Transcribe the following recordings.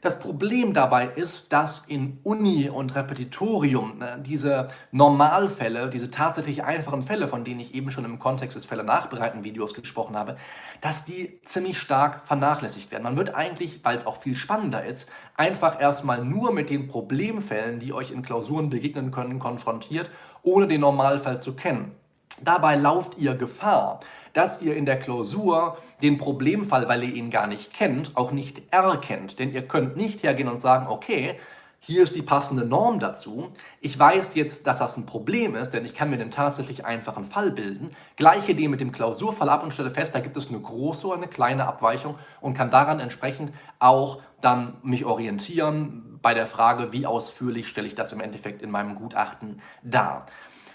Das Problem dabei ist, dass in Uni und Repetitorium ne, diese Normalfälle, diese tatsächlich einfachen Fälle, von denen ich eben schon im Kontext des Fälle nachbereiten Videos gesprochen habe, dass die ziemlich stark vernachlässigt werden. Man wird eigentlich, weil es auch viel spannender ist, einfach erstmal nur mit den Problemfällen, die euch in Klausuren begegnen können, konfrontiert, ohne den Normalfall zu kennen. Dabei lauft ihr Gefahr, dass ihr in der Klausur den Problemfall, weil ihr ihn gar nicht kennt, auch nicht erkennt. Denn ihr könnt nicht hergehen und sagen, okay, hier ist die passende Norm dazu. Ich weiß jetzt, dass das ein Problem ist, denn ich kann mir den tatsächlich einfachen Fall bilden. Gleiche Idee mit dem Klausurfall ab und stelle fest, da gibt es eine große oder eine kleine Abweichung und kann daran entsprechend auch dann mich orientieren bei der Frage, wie ausführlich stelle ich das im Endeffekt in meinem Gutachten dar.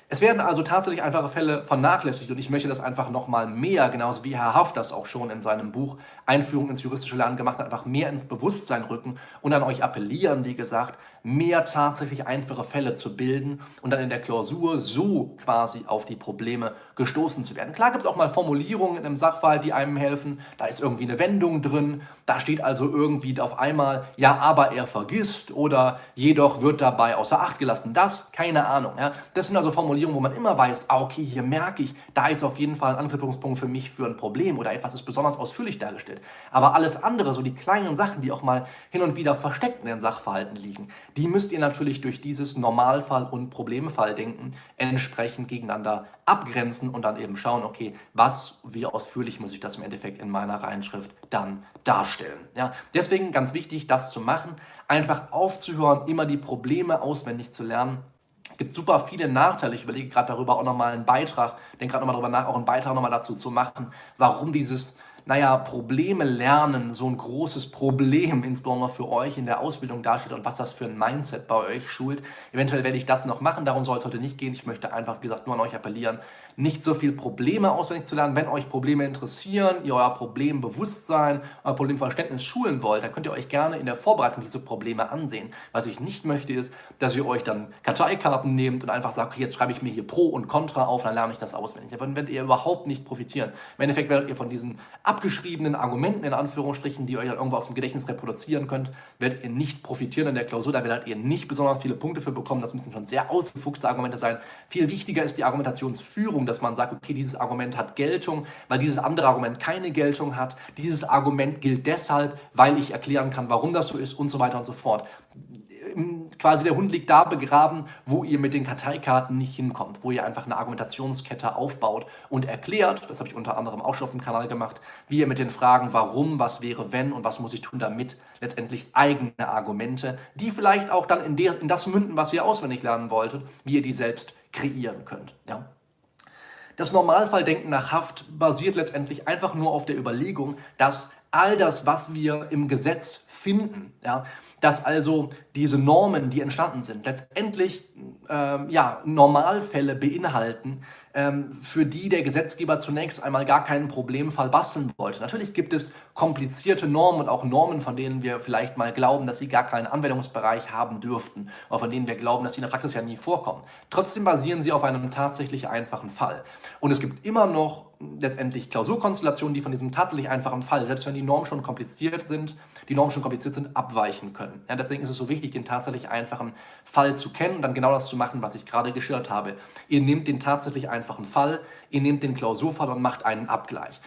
Es werden also tatsächlich einfache Fälle vernachlässigt und ich möchte das einfach nochmal mehr, genauso wie Herr Haft das auch schon in seinem Buch Einführung ins juristische Lernen gemacht hat, einfach mehr ins Bewusstsein rücken und an euch appellieren, wie gesagt, mehr tatsächlich einfache Fälle zu bilden und dann in der Klausur so quasi auf die Probleme gestoßen zu werden. Klar gibt es auch mal Formulierungen in einem Sachverhalt, die einem helfen. Da ist irgendwie eine Wendung drin. Da steht also irgendwie auf einmal, ja, aber er vergisst oder jedoch wird dabei außer Acht gelassen. Das, keine Ahnung. Ja. Das sind also Formulierungen, wo man immer weiß, ah, okay, hier merke ich, da ist auf jeden Fall ein Anknüpfungspunkt für mich für ein Problem oder etwas ist besonders ausführlich dargestellt. Aber alles andere, so die kleinen Sachen, die auch mal hin und wieder versteckt in den Sachverhalten liegen, die müsst ihr natürlich durch dieses Normalfall- und Problemfalldenken entsprechend gegeneinander abgrenzen und dann eben schauen, okay, was, wie ausführlich muss ich das im Endeffekt in meiner Reinschrift dann darstellen. Ja, deswegen ganz wichtig, das zu machen, einfach aufzuhören, immer die Probleme auswendig zu lernen. Es gibt super viele Nachteile. Ich überlege gerade darüber auch nochmal einen Beitrag, denke gerade nochmal darüber nach, auch einen Beitrag nochmal dazu zu machen, warum dieses naja, Probleme lernen so ein großes Problem, insbesondere für euch in der Ausbildung darstellt und was das für ein Mindset bei euch schult. Eventuell werde ich das noch machen, darum soll es heute nicht gehen. Ich möchte einfach, wie gesagt, nur an euch appellieren, nicht so viel Probleme auswendig zu lernen. Wenn euch Probleme interessieren, ihr euer Problembewusstsein, euer Problemverständnis schulen wollt, dann könnt ihr euch gerne in der Vorbereitung diese Probleme ansehen. Was ich nicht möchte, ist, dass ihr euch dann Karteikarten nehmt und einfach sagt, okay, jetzt schreibe ich mir hier Pro und Contra auf, dann lerne ich das auswendig. Davon werdet ihr überhaupt nicht profitieren. Im Endeffekt werdet ihr von diesen abgeschriebenen Argumenten, in Anführungsstrichen, die ihr euch dann irgendwo aus dem Gedächtnis reproduzieren könnt, werdet ihr nicht profitieren in der Klausur. Da werdet ihr nicht besonders viele Punkte für bekommen. Das müssen schon sehr ausgefuchste Argumente sein. Viel wichtiger ist die Argumentationsführung dass man sagt, okay, dieses Argument hat Geltung, weil dieses andere Argument keine Geltung hat. Dieses Argument gilt deshalb, weil ich erklären kann, warum das so ist und so weiter und so fort. Quasi der Hund liegt da begraben, wo ihr mit den Karteikarten nicht hinkommt, wo ihr einfach eine Argumentationskette aufbaut und erklärt, das habe ich unter anderem auch schon auf dem Kanal gemacht, wie ihr mit den Fragen, warum, was wäre, wenn und was muss ich tun damit, letztendlich eigene Argumente, die vielleicht auch dann in, der, in das münden, was ihr auswendig lernen wolltet, wie ihr die selbst kreieren könnt. Ja? Das Normalfalldenken nach Haft basiert letztendlich einfach nur auf der Überlegung, dass all das, was wir im Gesetz finden, ja, dass also diese Normen, die entstanden sind, letztendlich ähm, ja, Normalfälle beinhalten, für die der Gesetzgeber zunächst einmal gar keinen Problemfall basteln wollte. Natürlich gibt es komplizierte Normen und auch Normen, von denen wir vielleicht mal glauben, dass sie gar keinen Anwendungsbereich haben dürften oder von denen wir glauben, dass sie in der Praxis ja nie vorkommen. Trotzdem basieren sie auf einem tatsächlich einfachen Fall. Und es gibt immer noch letztendlich Klausurkonstellationen, die von diesem tatsächlich einfachen Fall, selbst wenn die Normen schon kompliziert sind, die Normen schon kompliziert sind, abweichen können. Ja, deswegen ist es so wichtig, den tatsächlich einfachen Fall zu kennen und dann genau das zu machen, was ich gerade geschildert habe. Ihr nehmt den tatsächlich einfachen Fall, ihr nehmt den Klausurfall und macht einen Abgleich.